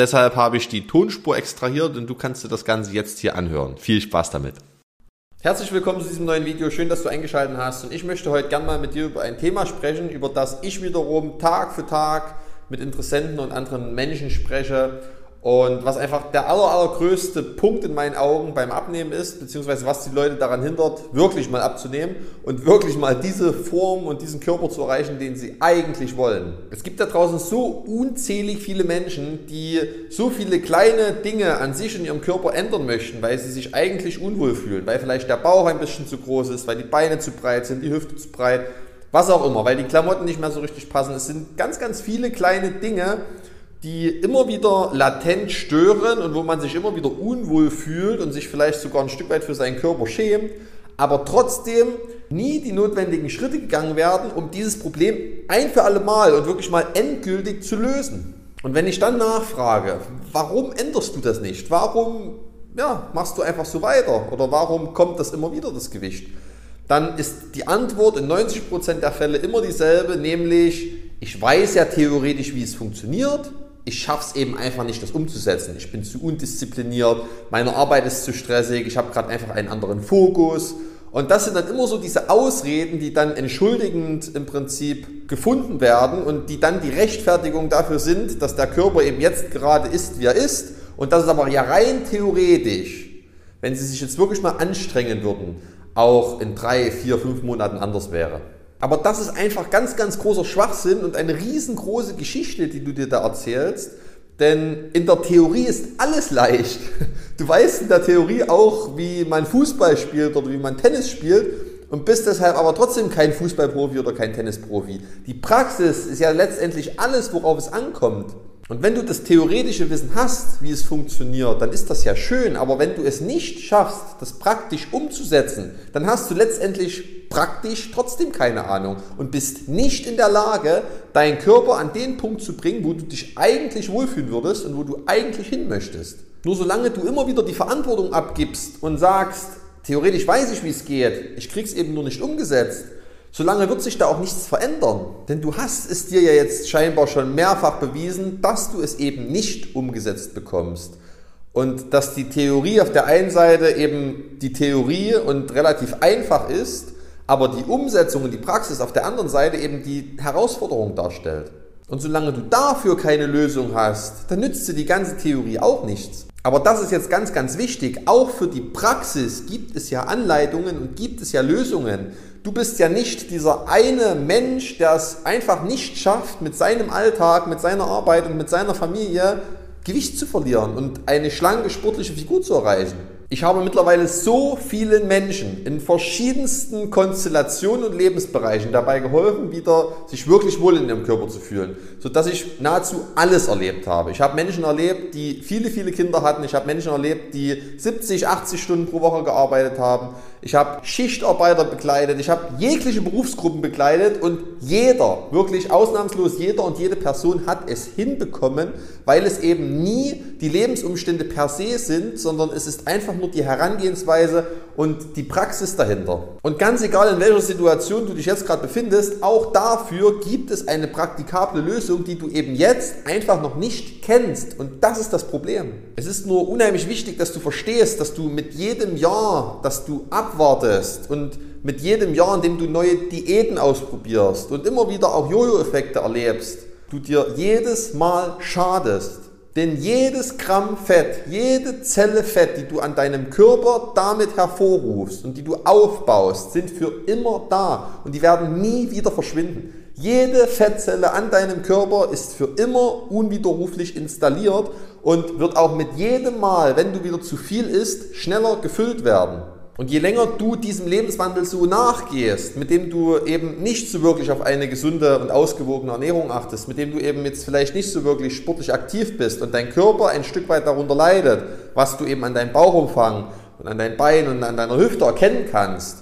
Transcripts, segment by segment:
Deshalb habe ich die Tonspur extrahiert und du kannst dir das Ganze jetzt hier anhören. Viel Spaß damit. Herzlich willkommen zu diesem neuen Video. Schön, dass du eingeschaltet hast. Und ich möchte heute gerne mal mit dir über ein Thema sprechen, über das ich wiederum Tag für Tag mit Interessenten und anderen Menschen spreche und was einfach der aller, allergrößte Punkt in meinen Augen beim Abnehmen ist, beziehungsweise was die Leute daran hindert, wirklich mal abzunehmen und wirklich mal diese Form und diesen Körper zu erreichen, den sie eigentlich wollen. Es gibt da draußen so unzählig viele Menschen, die so viele kleine Dinge an sich in ihrem Körper ändern möchten, weil sie sich eigentlich unwohl fühlen, weil vielleicht der Bauch ein bisschen zu groß ist, weil die Beine zu breit sind, die Hüfte zu breit, was auch immer, weil die Klamotten nicht mehr so richtig passen. Es sind ganz, ganz viele kleine Dinge, die immer wieder latent stören und wo man sich immer wieder unwohl fühlt und sich vielleicht sogar ein Stück weit für seinen Körper schämt, aber trotzdem nie die notwendigen Schritte gegangen werden, um dieses Problem ein für alle Mal und wirklich mal endgültig zu lösen. Und wenn ich dann nachfrage, warum änderst du das nicht? Warum ja, machst du einfach so weiter? Oder warum kommt das immer wieder, das Gewicht? Dann ist die Antwort in 90% der Fälle immer dieselbe, nämlich ich weiß ja theoretisch, wie es funktioniert, ich schaffe es eben einfach nicht, das umzusetzen. Ich bin zu undiszipliniert, meine Arbeit ist zu stressig, ich habe gerade einfach einen anderen Fokus. Und das sind dann immer so diese Ausreden, die dann entschuldigend im Prinzip gefunden werden und die dann die Rechtfertigung dafür sind, dass der Körper eben jetzt gerade ist, wie er ist. Und dass es aber ja rein theoretisch, wenn sie sich jetzt wirklich mal anstrengen würden, auch in drei, vier, fünf Monaten anders wäre. Aber das ist einfach ganz, ganz großer Schwachsinn und eine riesengroße Geschichte, die du dir da erzählst. Denn in der Theorie ist alles leicht. Du weißt in der Theorie auch, wie man Fußball spielt oder wie man Tennis spielt und bist deshalb aber trotzdem kein Fußballprofi oder kein Tennisprofi. Die Praxis ist ja letztendlich alles, worauf es ankommt. Und wenn du das theoretische Wissen hast, wie es funktioniert, dann ist das ja schön. Aber wenn du es nicht schaffst, das praktisch umzusetzen, dann hast du letztendlich praktisch trotzdem keine Ahnung und bist nicht in der Lage, deinen Körper an den Punkt zu bringen, wo du dich eigentlich wohlfühlen würdest und wo du eigentlich hin möchtest. Nur solange du immer wieder die Verantwortung abgibst und sagst, theoretisch weiß ich, wie es geht, ich krieg's eben nur nicht umgesetzt, solange wird sich da auch nichts verändern. Denn du hast es dir ja jetzt scheinbar schon mehrfach bewiesen, dass du es eben nicht umgesetzt bekommst. Und dass die Theorie auf der einen Seite eben die Theorie und relativ einfach ist, aber die Umsetzung und die Praxis auf der anderen Seite eben die Herausforderung darstellt. Und solange du dafür keine Lösung hast, dann nützt dir die ganze Theorie auch nichts. Aber das ist jetzt ganz, ganz wichtig. Auch für die Praxis gibt es ja Anleitungen und gibt es ja Lösungen. Du bist ja nicht dieser eine Mensch, der es einfach nicht schafft, mit seinem Alltag, mit seiner Arbeit und mit seiner Familie Gewicht zu verlieren und eine schlanke, sportliche Figur zu erreichen. Ich habe mittlerweile so vielen Menschen in verschiedensten Konstellationen und Lebensbereichen dabei geholfen, wieder sich wirklich wohl in ihrem Körper zu fühlen, sodass ich nahezu alles erlebt habe. Ich habe Menschen erlebt, die viele, viele Kinder hatten. Ich habe Menschen erlebt, die 70, 80 Stunden pro Woche gearbeitet haben. Ich habe Schichtarbeiter begleitet. Ich habe jegliche Berufsgruppen begleitet und jeder, wirklich ausnahmslos jeder und jede Person hat es hinbekommen, weil es eben nie die Lebensumstände per se sind, sondern es ist einfach nur die Herangehensweise und die Praxis dahinter. Und ganz egal in welcher Situation du dich jetzt gerade befindest, auch dafür gibt es eine praktikable Lösung, die du eben jetzt einfach noch nicht kennst. Und das ist das Problem. Es ist nur unheimlich wichtig, dass du verstehst, dass du mit jedem Jahr, dass du abwartest und mit jedem Jahr, in dem du neue Diäten ausprobierst und immer wieder auch Jojo-Effekte erlebst, du dir jedes Mal schadest. Denn jedes Gramm Fett, jede Zelle Fett, die du an deinem Körper damit hervorrufst und die du aufbaust, sind für immer da und die werden nie wieder verschwinden. Jede Fettzelle an deinem Körper ist für immer unwiderruflich installiert und wird auch mit jedem Mal, wenn du wieder zu viel isst, schneller gefüllt werden. Und je länger du diesem Lebenswandel so nachgehst, mit dem du eben nicht so wirklich auf eine gesunde und ausgewogene Ernährung achtest, mit dem du eben jetzt vielleicht nicht so wirklich sportlich aktiv bist und dein Körper ein Stück weit darunter leidet, was du eben an deinem Bauchumfang und an deinen Beinen und an deiner Hüfte erkennen kannst,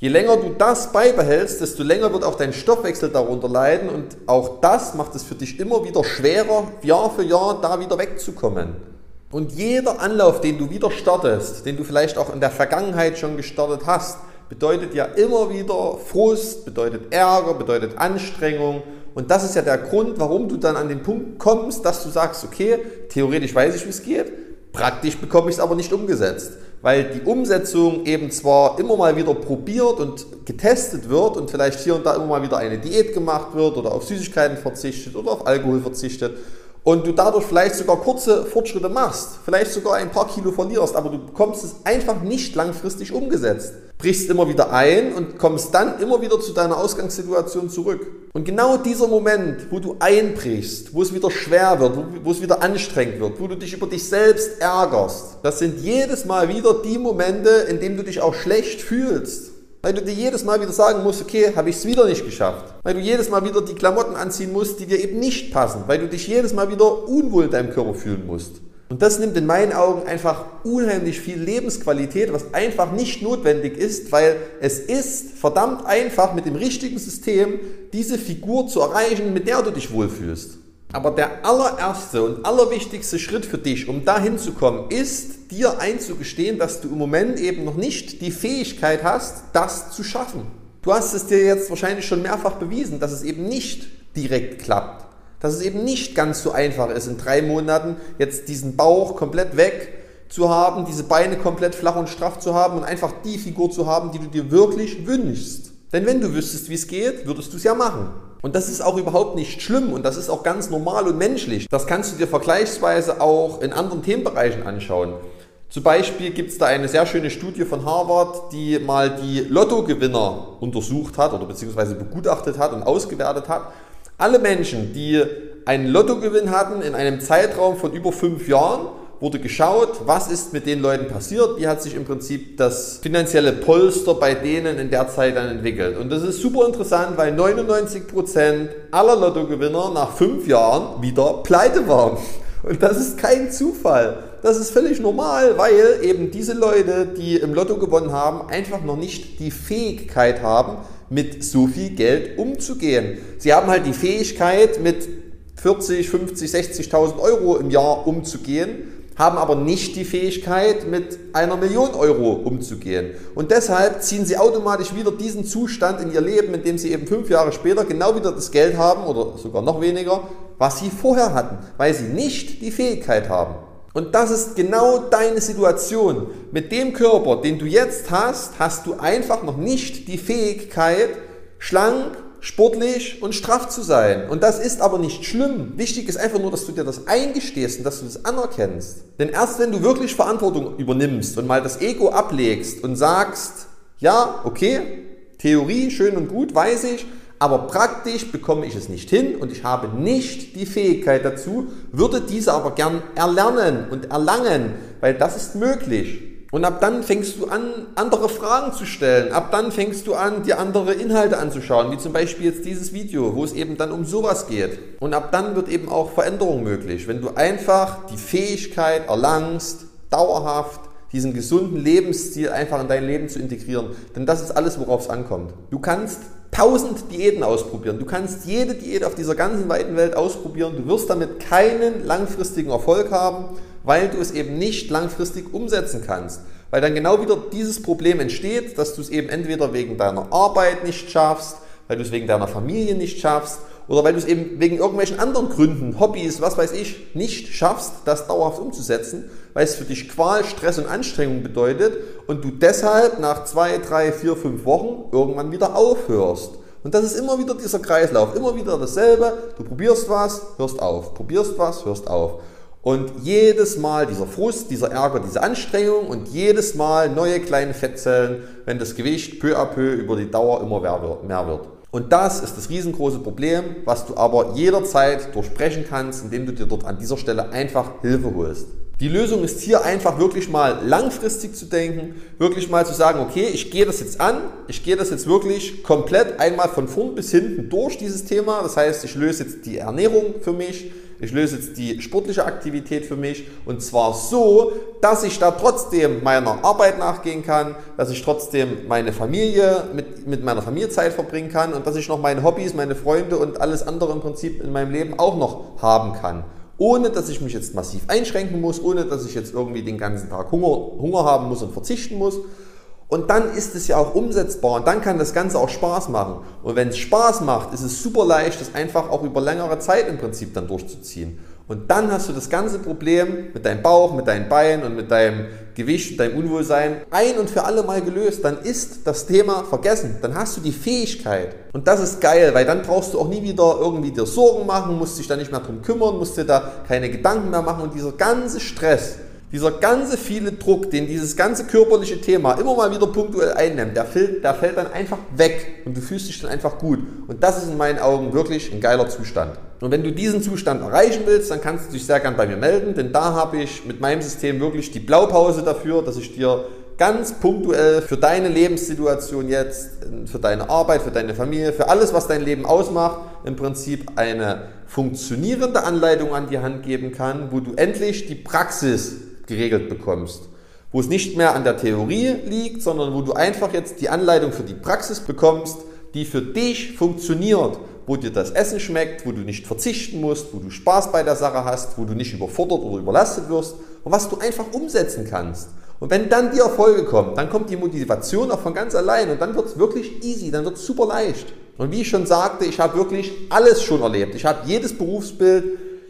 je länger du das beibehältst, desto länger wird auch dein Stoffwechsel darunter leiden und auch das macht es für dich immer wieder schwerer, Jahr für Jahr da wieder wegzukommen. Und jeder Anlauf, den du wieder startest, den du vielleicht auch in der Vergangenheit schon gestartet hast, bedeutet ja immer wieder Frust, bedeutet Ärger, bedeutet Anstrengung. Und das ist ja der Grund, warum du dann an den Punkt kommst, dass du sagst, okay, theoretisch weiß ich, wie es geht, praktisch bekomme ich es aber nicht umgesetzt. Weil die Umsetzung eben zwar immer mal wieder probiert und getestet wird und vielleicht hier und da immer mal wieder eine Diät gemacht wird oder auf Süßigkeiten verzichtet oder auf Alkohol verzichtet und du dadurch vielleicht sogar kurze Fortschritte machst, vielleicht sogar ein paar Kilo verlierst, aber du bekommst es einfach nicht langfristig umgesetzt. Brichst immer wieder ein und kommst dann immer wieder zu deiner Ausgangssituation zurück. Und genau dieser Moment, wo du einbrichst, wo es wieder schwer wird, wo, es wieder anstrengend wird, wo du dich über dich selbst ärgerst, das sind jedes Mal wieder die Momente, in denen du dich auch schlecht fühlst. Weil du dir jedes Mal wieder sagen musst, okay, habe ich es wieder nicht geschafft. Weil du jedes Mal wieder die Klamotten anziehen musst, die dir eben nicht passen. Weil du dich jedes Mal wieder unwohl in deinem Körper fühlen musst. Und das nimmt in meinen Augen einfach unheimlich viel Lebensqualität, was einfach nicht notwendig ist, weil es ist verdammt einfach mit dem richtigen System diese Figur zu erreichen, mit der du dich wohlfühlst. Aber der allererste und allerwichtigste Schritt für dich, um dahin zu kommen, ist dir einzugestehen, dass du im Moment eben noch nicht die Fähigkeit hast, das zu schaffen. Du hast es dir jetzt wahrscheinlich schon mehrfach bewiesen, dass es eben nicht direkt klappt. Dass es eben nicht ganz so einfach ist, in drei Monaten jetzt diesen Bauch komplett weg zu haben, diese Beine komplett flach und straff zu haben und einfach die Figur zu haben, die du dir wirklich wünschst. Denn wenn du wüsstest, wie es geht, würdest du es ja machen. Und das ist auch überhaupt nicht schlimm und das ist auch ganz normal und menschlich. Das kannst du dir vergleichsweise auch in anderen Themenbereichen anschauen. Zum Beispiel gibt es da eine sehr schöne Studie von Harvard, die mal die Lottogewinner untersucht hat oder beziehungsweise begutachtet hat und ausgewertet hat. Alle Menschen, die einen Lottogewinn hatten in einem Zeitraum von über fünf Jahren, wurde geschaut, was ist mit den Leuten passiert, wie hat sich im Prinzip das finanzielle Polster bei denen in der Zeit dann entwickelt. Und das ist super interessant, weil 99% aller Lottogewinner nach fünf Jahren wieder pleite waren. Und das ist kein Zufall. Das ist völlig normal, weil eben diese Leute, die im Lotto gewonnen haben, einfach noch nicht die Fähigkeit haben, mit so viel Geld umzugehen. Sie haben halt die Fähigkeit, mit 40, 50, 60.000 Euro im Jahr umzugehen, haben aber nicht die Fähigkeit, mit einer Million Euro umzugehen. Und deshalb ziehen sie automatisch wieder diesen Zustand in ihr Leben, in dem sie eben fünf Jahre später genau wieder das Geld haben oder sogar noch weniger, was sie vorher hatten, weil sie nicht die Fähigkeit haben. Und das ist genau deine Situation. Mit dem Körper, den du jetzt hast, hast du einfach noch nicht die Fähigkeit, schlank sportlich und straff zu sein. Und das ist aber nicht schlimm. Wichtig ist einfach nur, dass du dir das eingestehst und dass du das anerkennst. Denn erst wenn du wirklich Verantwortung übernimmst und mal das Ego ablegst und sagst, ja, okay, Theorie schön und gut, weiß ich, aber praktisch bekomme ich es nicht hin und ich habe nicht die Fähigkeit dazu, würde diese aber gern erlernen und erlangen, weil das ist möglich. Und ab dann fängst du an, andere Fragen zu stellen. Ab dann fängst du an, dir andere Inhalte anzuschauen, wie zum Beispiel jetzt dieses Video, wo es eben dann um sowas geht. Und ab dann wird eben auch Veränderung möglich, wenn du einfach die Fähigkeit erlangst, dauerhaft diesen gesunden Lebensstil einfach in dein Leben zu integrieren. Denn das ist alles, worauf es ankommt. Du kannst tausend Diäten ausprobieren. Du kannst jede Diät auf dieser ganzen weiten Welt ausprobieren. Du wirst damit keinen langfristigen Erfolg haben weil du es eben nicht langfristig umsetzen kannst. Weil dann genau wieder dieses Problem entsteht, dass du es eben entweder wegen deiner Arbeit nicht schaffst, weil du es wegen deiner Familie nicht schaffst oder weil du es eben wegen irgendwelchen anderen Gründen, Hobbys, was weiß ich, nicht schaffst, das dauerhaft umzusetzen, weil es für dich Qual, Stress und Anstrengung bedeutet und du deshalb nach zwei, drei, vier, fünf Wochen irgendwann wieder aufhörst. Und das ist immer wieder dieser Kreislauf, immer wieder dasselbe. Du probierst was, hörst auf, probierst was, hörst auf. Und jedes Mal dieser Frust, dieser Ärger, diese Anstrengung und jedes Mal neue kleine Fettzellen, wenn das Gewicht peu à peu über die Dauer immer mehr wird. Und das ist das riesengroße Problem, was du aber jederzeit durchbrechen kannst, indem du dir dort an dieser Stelle einfach Hilfe holst. Die Lösung ist hier einfach wirklich mal langfristig zu denken, wirklich mal zu sagen, okay, ich gehe das jetzt an, ich gehe das jetzt wirklich komplett einmal von vorn bis hinten durch dieses Thema. Das heißt, ich löse jetzt die Ernährung für mich, ich löse jetzt die sportliche Aktivität für mich und zwar so, dass ich da trotzdem meiner Arbeit nachgehen kann, dass ich trotzdem meine Familie mit, mit meiner Familie Zeit verbringen kann und dass ich noch meine Hobbys, meine Freunde und alles andere im Prinzip in meinem Leben auch noch haben kann ohne dass ich mich jetzt massiv einschränken muss, ohne dass ich jetzt irgendwie den ganzen Tag Hunger, Hunger haben muss und verzichten muss. Und dann ist es ja auch umsetzbar und dann kann das Ganze auch Spaß machen. Und wenn es Spaß macht, ist es super leicht, das einfach auch über längere Zeit im Prinzip dann durchzuziehen. Und dann hast du das ganze Problem mit deinem Bauch, mit deinen Beinen und mit deinem Gewicht, deinem Unwohlsein ein und für alle Mal gelöst. Dann ist das Thema vergessen. Dann hast du die Fähigkeit. Und das ist geil, weil dann brauchst du auch nie wieder irgendwie dir Sorgen machen, musst dich da nicht mehr drum kümmern, musst dir da keine Gedanken mehr machen und dieser ganze Stress, dieser ganze viele Druck, den dieses ganze körperliche Thema immer mal wieder punktuell einnimmt, der fällt, der fällt dann einfach weg und du fühlst dich dann einfach gut. Und das ist in meinen Augen wirklich ein geiler Zustand. Und wenn du diesen Zustand erreichen willst, dann kannst du dich sehr gern bei mir melden, denn da habe ich mit meinem System wirklich die Blaupause dafür, dass ich dir ganz punktuell für deine Lebenssituation jetzt, für deine Arbeit, für deine Familie, für alles, was dein Leben ausmacht, im Prinzip eine funktionierende Anleitung an die Hand geben kann, wo du endlich die Praxis geregelt bekommst. Wo es nicht mehr an der Theorie liegt, sondern wo du einfach jetzt die Anleitung für die Praxis bekommst, die für dich funktioniert, wo dir das Essen schmeckt, wo du nicht verzichten musst, wo du Spaß bei der Sache hast, wo du nicht überfordert oder überlastet wirst und was du einfach umsetzen kannst. Und wenn dann die Erfolge kommen, dann kommt die Motivation auch von ganz allein und dann wird es wirklich easy, dann wird es super leicht. Und wie ich schon sagte, ich habe wirklich alles schon erlebt. Ich habe jedes Berufsbild,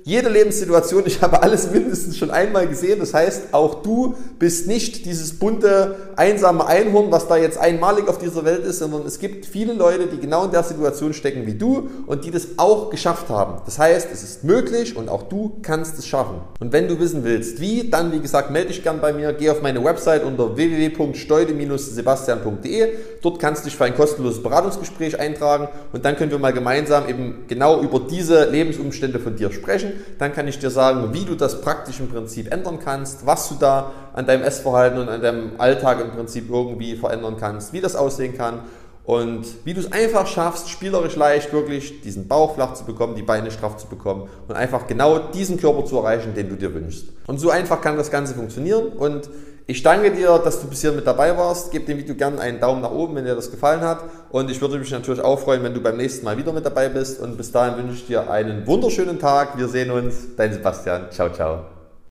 jede Lebenssituation, ich habe alles mindestens schon einmal gesehen. Das heißt, auch du bist nicht dieses bunte, einsame Einhorn, was da jetzt einmalig auf dieser Welt ist, sondern es gibt viele Leute, die genau in der Situation stecken wie du und die das auch geschafft haben. Das heißt, es ist möglich und auch du kannst es schaffen. Und wenn du wissen willst, wie, dann wie gesagt, melde dich gern bei mir, geh auf meine Website unter www.steude-sebastian.de. Dort kannst du dich für ein kostenloses Beratungsgespräch eintragen und dann können wir mal gemeinsam eben genau über diese Lebensumstände von dir sprechen dann kann ich dir sagen, wie du das praktisch im Prinzip ändern kannst, was du da an deinem Essverhalten und an deinem Alltag im Prinzip irgendwie verändern kannst, wie das aussehen kann und wie du es einfach schaffst, spielerisch leicht wirklich diesen Bauch flach zu bekommen, die Beine straff zu bekommen und einfach genau diesen Körper zu erreichen, den du dir wünschst. Und so einfach kann das Ganze funktionieren und ich danke dir, dass du bis hier mit dabei warst. Gib dem Video gerne einen Daumen nach oben, wenn dir das gefallen hat. Und ich würde mich natürlich auch freuen, wenn du beim nächsten Mal wieder mit dabei bist. Und bis dahin wünsche ich dir einen wunderschönen Tag. Wir sehen uns. Dein Sebastian. Ciao, ciao.